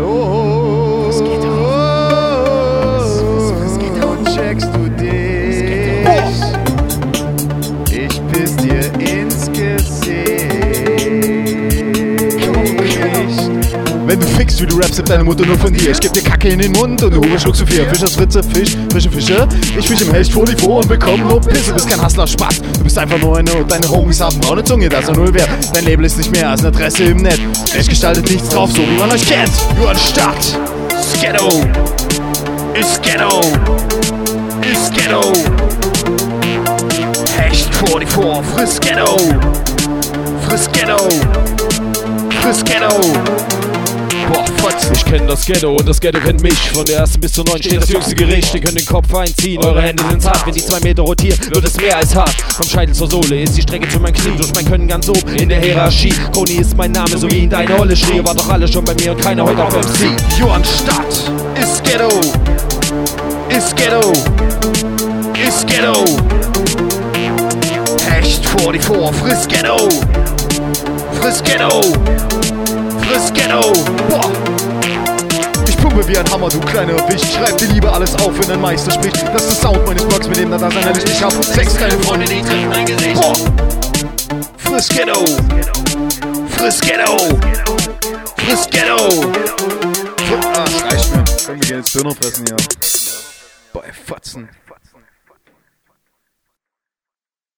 at. Fickst, wie du rappst, hat deine Mutter nur von dir. Ich geb dir Kacke in den Mund und du schluckst du vier. Fischers Fritze, Fisch, Fische, Fische. Ich fisch im Hecht vor die vor und bekomm nur Pisse. Du bist kein Hassler, Spaß. Du bist einfach nur eine und deine Homies haben braune Zunge, das ist null wert. Dein Label ist nicht mehr als eine Adresse im Netz. Echt gestaltet nichts drauf, so wie man euch kennt. Nur anstatt. Sketto. Ist Ghetto. Ist Ghetto. Hecht 44, friss Ghetto. Friss Ghetto. Friss Ghetto. Ich kenne das Ghetto und das Ghetto kennt mich. Von der ersten bis zur neunten steht das jüngste Gericht. Ihr könnt den Kopf einziehen, eure Hände sind hart. Wenn die zwei Meter rotieren, wird es mehr als hart. Vom Scheitel zur Sohle ist die Strecke zu meinen Knien. Durch mein Können ganz oben in der Hierarchie. Koni ist mein Name, so wie in deine Olle schrie. War doch alle schon bei mir und keiner heute auf MC. Johann Stadt ist Ghetto. Ist Ghetto. Ist Ghetto. Hecht 44, friss Ghetto. Friss Ghetto. Friss Ghetto. Pumpe wie ein Hammer, du kleiner Wicht. Schreib dir lieber alles auf, wenn ein Meister spricht. Das ist der Sound meines Blogs, mit dem da sein Licht. Ich hab sechs kleine Freunde, die treffen mein Gesicht. Boah. Friss Ghetto. Friss Ghetto. Friss Ghetto. Ah, reicht mir. Komm, wir gehen jetzt Döner fressen. Boah, ey, Fotzen.